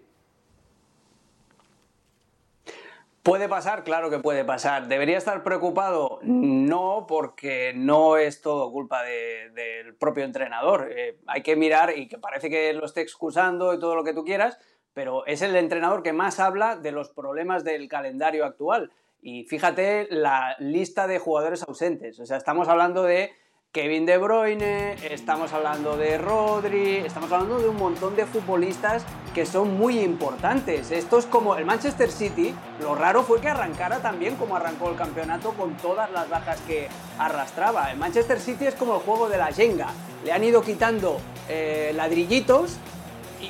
Puede pasar, claro que puede pasar. ¿Debería estar preocupado? No, porque no es todo culpa de- del propio entrenador. Eh, hay que mirar, y que parece que lo esté excusando y todo lo que tú quieras, pero es el entrenador que más habla de los problemas del calendario actual. Y fíjate la lista de jugadores ausentes. O sea, estamos hablando de Kevin De Bruyne, estamos hablando de Rodri, estamos hablando de un montón de futbolistas que son muy importantes. Esto es como el Manchester City, lo raro fue que arrancara también como arrancó el campeonato con todas las bajas que arrastraba. El Manchester City es como el juego de la Jenga, le han ido quitando eh, ladrillitos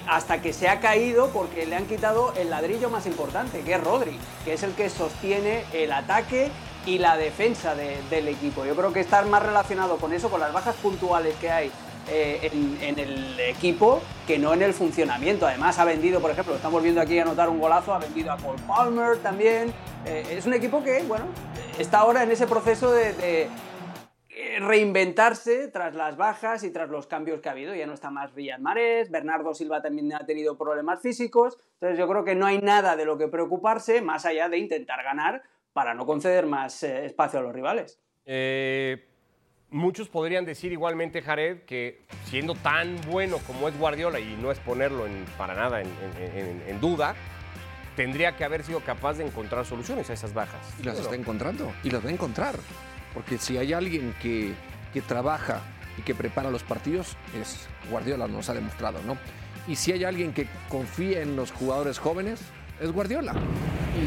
hasta que se ha caído porque le han quitado el ladrillo más importante, que es Rodri, que es el que sostiene el ataque y la defensa de- del equipo. Yo creo que estar más relacionado con eso, con las bajas puntuales que hay eh, en, en el equipo, que no en el funcionamiento. Además ha vendido, por ejemplo, estamos viendo aquí anotar un golazo, ha vendido a Cole Palmer también. Eh, es un equipo que, bueno, está ahora en ese proceso de- de, eh, reinventarse tras las bajas y tras los cambios que ha habido. Ya no está más Riyad Mahrez, Bernardo Silva también ha tenido problemas físicos. Entonces yo creo que no hay nada de lo que preocuparse más allá de intentar ganar para no conceder más eh, espacio a los rivales. Eh, muchos podrían decir igualmente, Jared, que siendo tan bueno como es Guardiola, y no es ponerlo en- para nada en, en- en- en duda, tendría que haber sido capaz de encontrar soluciones a esas bajas. Y las Pero- está encontrando. Y las va a encontrar. Porque si hay alguien que, que trabaja y que prepara los partidos, es Guardiola, nos ha demostrado, ¿no? Y si hay alguien que confía en los jugadores jóvenes, es Guardiola.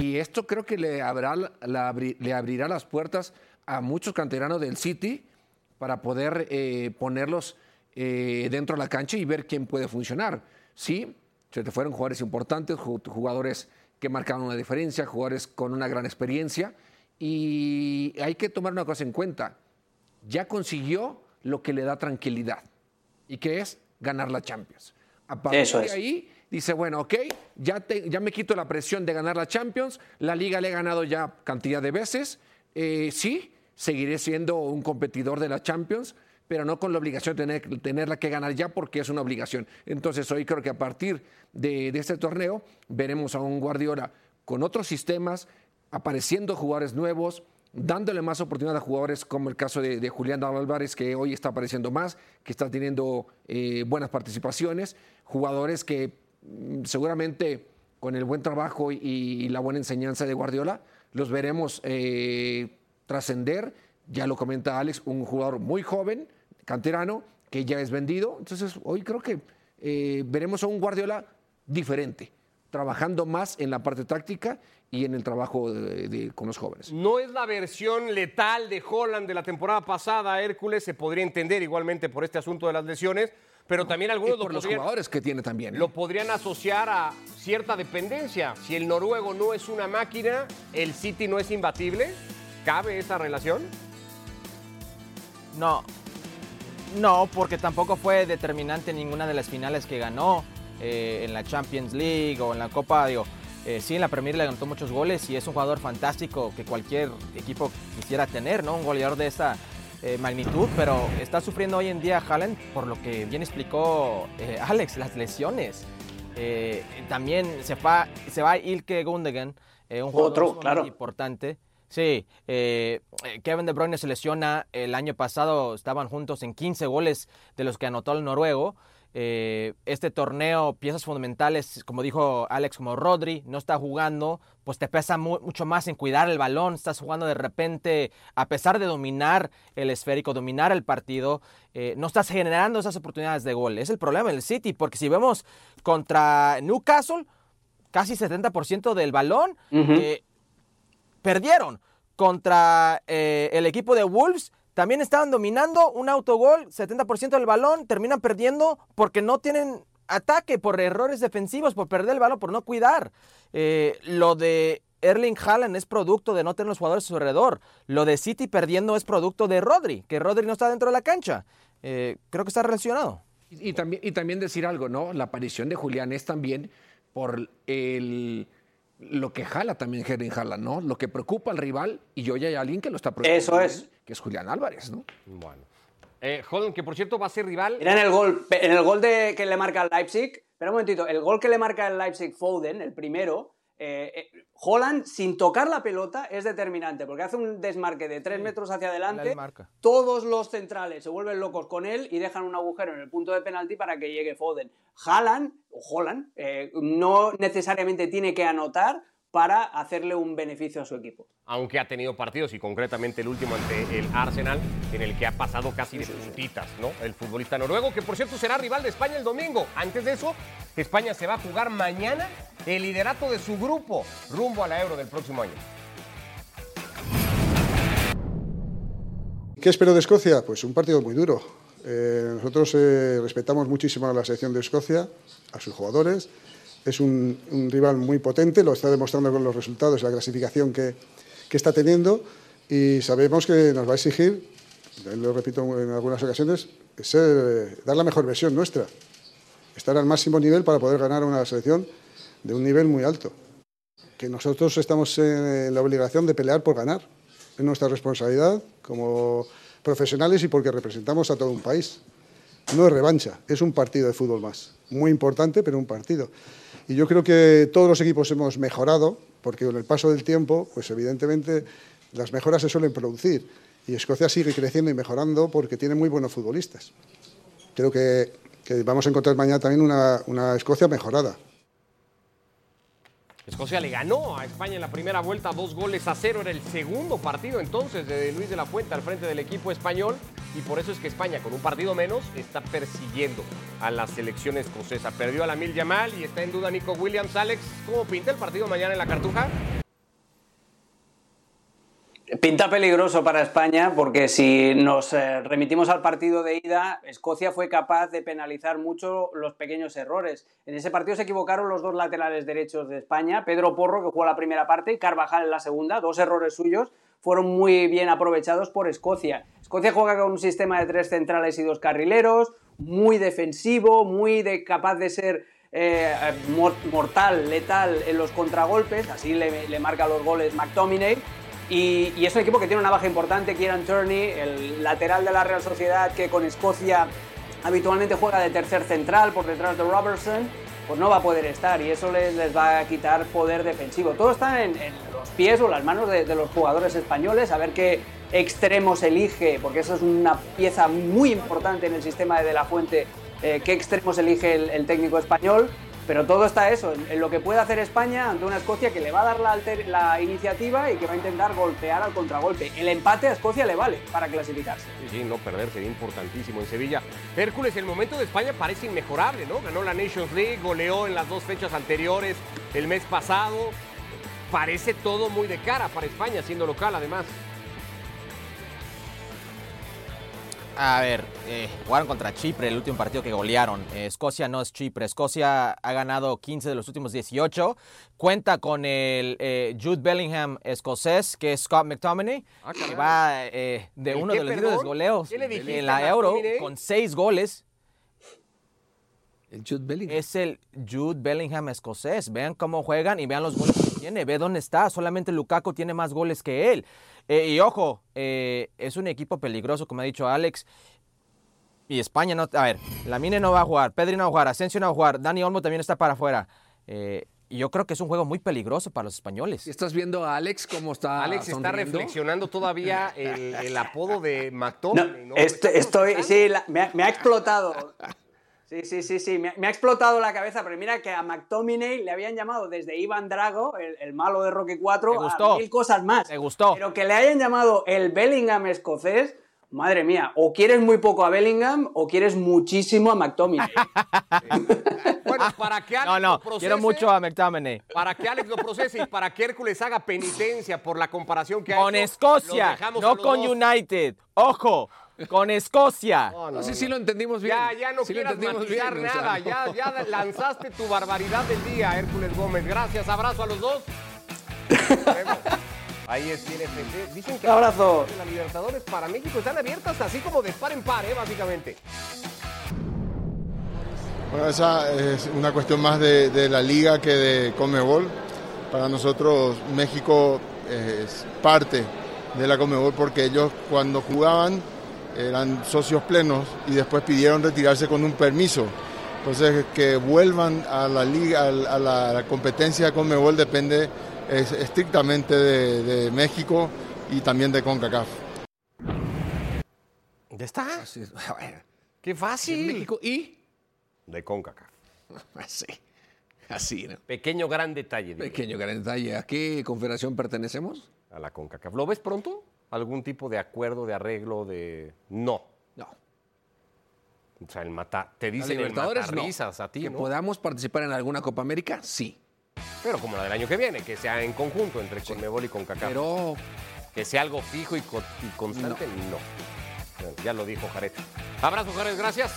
Y esto creo que le, habrá, la abri- le abrirá las puertas a muchos canteranos del City para poder eh, ponerlos eh, dentro de la cancha y ver quién puede funcionar. Sí, se te fueron jugadores importantes, ju- jugadores que marcaron una diferencia, jugadores con una gran experiencia. Y hay que tomar una cosa en cuenta. Ya consiguió lo que le da tranquilidad y que es ganar la Champions. A partir Eso de es. ahí dice, bueno, ok, ya, ya me quito la presión de ganar la Champions, la liga le he ganado ya cantidad de veces, eh, sí, seguiré siendo un competidor de la Champions, pero no con la obligación de tener, tenerla que ganar ya porque es una obligación. Entonces hoy creo que a partir de, de este torneo veremos a un Guardiola con otros sistemas, apareciendo jugadores nuevos, dándole más oportunidad a jugadores como el caso de, Julián Álvarez, que hoy está apareciendo más, que está teniendo eh, buenas participaciones, jugadores que seguramente con el buen trabajo y, la buena enseñanza de Guardiola, los veremos eh, trascender, ya lo comenta Alex, un jugador muy joven, canterano, que ya es vendido, entonces hoy creo que eh, veremos a un Guardiola diferente, trabajando más en la parte táctica y en el trabajo con los jóvenes. No es la versión letal de Holland de la temporada pasada, Hércules, se podría entender igualmente por este asunto de las lesiones, pero también Y algunos lo por los podrían, jugadores que tiene también. ¿eh? lo podrían asociar a cierta dependencia. Si el noruego no es una máquina, el City no es imbatible. ¿Cabe esa relación? No, no, porque tampoco fue determinante en ninguna de las finales que ganó eh, en la Champions League o en la Copa. Digo, eh, sí, en la Premier le anotó muchos goles y es un jugador fantástico que cualquier equipo quisiera tener, ¿no? Un goleador de esta eh, magnitud, pero está sufriendo hoy en día Haaland por lo que bien explicó eh, Alex, las lesiones. Eh, también se va, se va Ilke Gundogan, eh, un jugador claro. importante. Sí, eh, Kevin De Bruyne se lesiona. El año pasado estaban juntos en 15 goles de los que anotó el noruego. Eh, este torneo, piezas fundamentales, como dijo Alex, como Rodri, no está jugando, pues te pesa mu- mucho más en cuidar el balón. Estás jugando de repente, a pesar de dominar el esférico, dominar el partido, eh, no estás generando esas oportunidades de gol. Es el problema del City, porque si vemos contra Newcastle, casi 70% del balón. Eh, perdieron contra el equipo de Wolves. También estaban dominando un autogol, 70% del balón, terminan perdiendo porque no tienen ataque, por errores defensivos, por perder el balón, por no cuidar. Eh, lo de Erling Haaland es producto de no tener los jugadores a su alrededor. Lo de City perdiendo es producto de Rodri, que Rodri no está dentro de la cancha. Eh, creo que está relacionado. Y, y también, y también decir algo, ¿no? La aparición de Julián es también por el, lo que jala también Henry Haaland, ¿no? Lo que preocupa al rival y hoy hay alguien que lo está preocupando. Eso es. Que es Julián Álvarez, ¿no? Bueno. Eh, Holland, que por cierto va a ser rival. Mira en el gol, en el gol de, que le marca el Leipzig, espera un momentito, el gol que le marca el Leipzig Foden, el primero, eh, eh, Holland sin tocar la pelota es determinante, porque hace un desmarque de 3 metros hacia adelante, todos los centrales se vuelven locos con él y dejan un agujero en el punto de penalti para que llegue Foden. Haaland, o Holland, eh, no necesariamente tiene que anotar para hacerle un beneficio a su equipo. aunque ha tenido partidos y concretamente el último ante el Arsenal, en el que ha pasado casi de puntitas, ¿no? El futbolista noruego, que por cierto será rival de España el domingo. Antes de eso, España se va a jugar mañana el liderato de su grupo rumbo a la Euro del próximo año. ¿Qué espero de Escocia? Pues un partido muy duro. Eh, nosotros eh, respetamos muchísimo a la selección de Escocia, a sus jugadores. Es un, un rival muy potente, lo está demostrando con los resultados y la clasificación que, que está teniendo. Y sabemos que nos va a exigir, lo repito en algunas ocasiones, ser, dar la mejor versión nuestra. Estar al máximo nivel para poder ganar una selección de un nivel muy alto. Que nosotros estamos en la obligación de pelear por ganar. Es nuestra responsabilidad como profesionales y porque representamos a todo un país. No es revancha, es un partido de fútbol más. Muy importante, pero un partido. Y yo creo que todos los equipos hemos mejorado, porque con el paso del tiempo, pues evidentemente las mejoras se suelen producir. Y Escocia sigue creciendo y mejorando porque tiene muy buenos futbolistas. Creo que, vamos a encontrar mañana también una Escocia mejorada. Escocia le ganó a España en la primera vuelta dos goles a cero. Era el segundo partido entonces de Luis de la Fuente al frente del equipo español. Y por eso es que España, con un partido menos, está persiguiendo a la selección escocesa. Perdió a la Mil Yamal y está en duda Nico Williams. Alex, ¿cómo pinta el partido mañana en la Cartuja? Pinta peligroso para España porque si nos eh, remitimos al partido de ida, Escocia fue capaz de penalizar mucho los pequeños errores. En ese partido se equivocaron los dos laterales derechos de España, Pedro Porro que jugó la primera parte y Carvajal en la segunda, dos errores suyos fueron muy bien aprovechados por Escocia. Escocia juega con un sistema de tres centrales y dos carrileros, muy defensivo, muy capaz de ser eh, mor- mortal, letal en los contragolpes, así le, le marca los goles McTominay. Y, es un equipo que tiene una baja importante, Kieran Turney, el lateral de la Real Sociedad que con Escocia habitualmente juega de tercer central por detrás de Robertson, pues no va a poder estar y eso les, va a quitar poder defensivo. Todo está en, los pies o las manos de, los jugadores españoles, a ver qué extremos elige, porque eso es una pieza muy importante en el sistema de De La Fuente, eh, qué extremos elige el, el técnico español. Pero todo está eso, en, lo que puede hacer España ante una Escocia que le va a dar la iniciativa y que va a intentar golpear al contragolpe. El empate a Escocia le vale para clasificarse. Sí, sí, no perder sería importantísimo en Sevilla. Hércules, el momento de España parece inmejorable, ¿no? Ganó la Nations League, goleó en las dos fechas anteriores el mes pasado. Parece todo muy de cara para España, siendo local además. A ver, eh, jugaron contra Chipre el último partido que golearon. Eh, Escocia no es Chipre. Escocia ha ganado 15 de los últimos 18. Cuenta con el eh, Jude Bellingham escocés, que es Scott McTominay, Ah, que va eh, de ¿El uno de los líderes goleos ¿Qué le dijiste en la Euro con seis goles. El Jude Bellingham. Es el Jude Bellingham escocés. Vean cómo juegan y vean los goles tiene. Ve dónde está. Solamente Lukaku tiene más goles que él. Eh, y ojo, eh, es un equipo peligroso, como ha dicho Alex. Y España no. A ver, Lamine no va a jugar, Pedri no va a jugar, Asensio no va a jugar, Dani Olmo también está para afuera. Eh, y yo creo que es un juego muy peligroso para los españoles. Estás viendo a Alex cómo está Alex está reflexionando todavía el, el apodo de No, McTominay, ¿no? est- Está estoy, sí, la- me, ha, me ha explotado. Sí, sí, sí, sí, me, ha- me ha explotado la cabeza, pero mira que a McTominay le habían llamado desde Iván Drago, el, el malo de Rocky 4, ¿Te gustó? a mil cosas más. ¿Te gustó? Pero que le hayan llamado el Bellingham escocés, madre mía, o quieres muy poco a Bellingham o quieres muchísimo a McTominay. Bueno, para que Alex No, lo no, procese, quiero mucho a McTominay. Para que Alex lo procese y para que Hércules haga penitencia por la comparación que ha Con hecho, Escocia, los dejamos a no con dos. United. Ojo, con Escocia. No, no, No, sí, no. sí lo entendimos bien. Ya, ya no Sí quieras matizar bien, o sea, nada. no. ya, ya lanzaste tu barbaridad del día, Hércules Gómez. Gracias, abrazo a los dos. Ahí es tiene FC. Dicen que abrazo. las Libertadores para México están abiertas así como de par en par, ¿eh? básicamente. Bueno, esa es una cuestión más de, de la liga que de Comebol. Para nosotros México es parte de la Comebol porque ellos cuando jugaban eran socios plenos y después pidieron retirarse con un permiso. Entonces que vuelvan a la liga, a la, a la- competencia de Comebol depende es, estrictamente de, de México y también de CONCACAF. ¿Ya está? Qué fácil. México y De CONCACAF. así, así, ¿no? Pequeño gran detalle. digo, Pequeño gran detalle. ¿A qué confederación pertenecemos? A la CONCACAF. ¿Lo ves pronto? ¿Algún tipo de acuerdo, de arreglo, de...? No. No. O sea, el mata... Te dicen el Libertadores no. matarrisas a ti, Que ¿no? podamos participar en alguna Copa América, sí. Pero como la del año que viene, que sea en conjunto entre Conmebol y CONCACAF. Pero Que sea algo fijo y, co- y constante, no. Ya lo dijo Jared. Abrazo, Jared, gracias.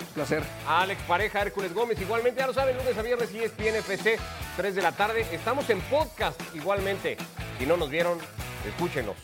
un placer. Alex Pareja, Hércules Gómez, igualmente, ya lo saben, lunes a viernes y ESPN FC, 3 de la tarde. Estamos en podcast igualmente. Si no nos vieron, escúchenos.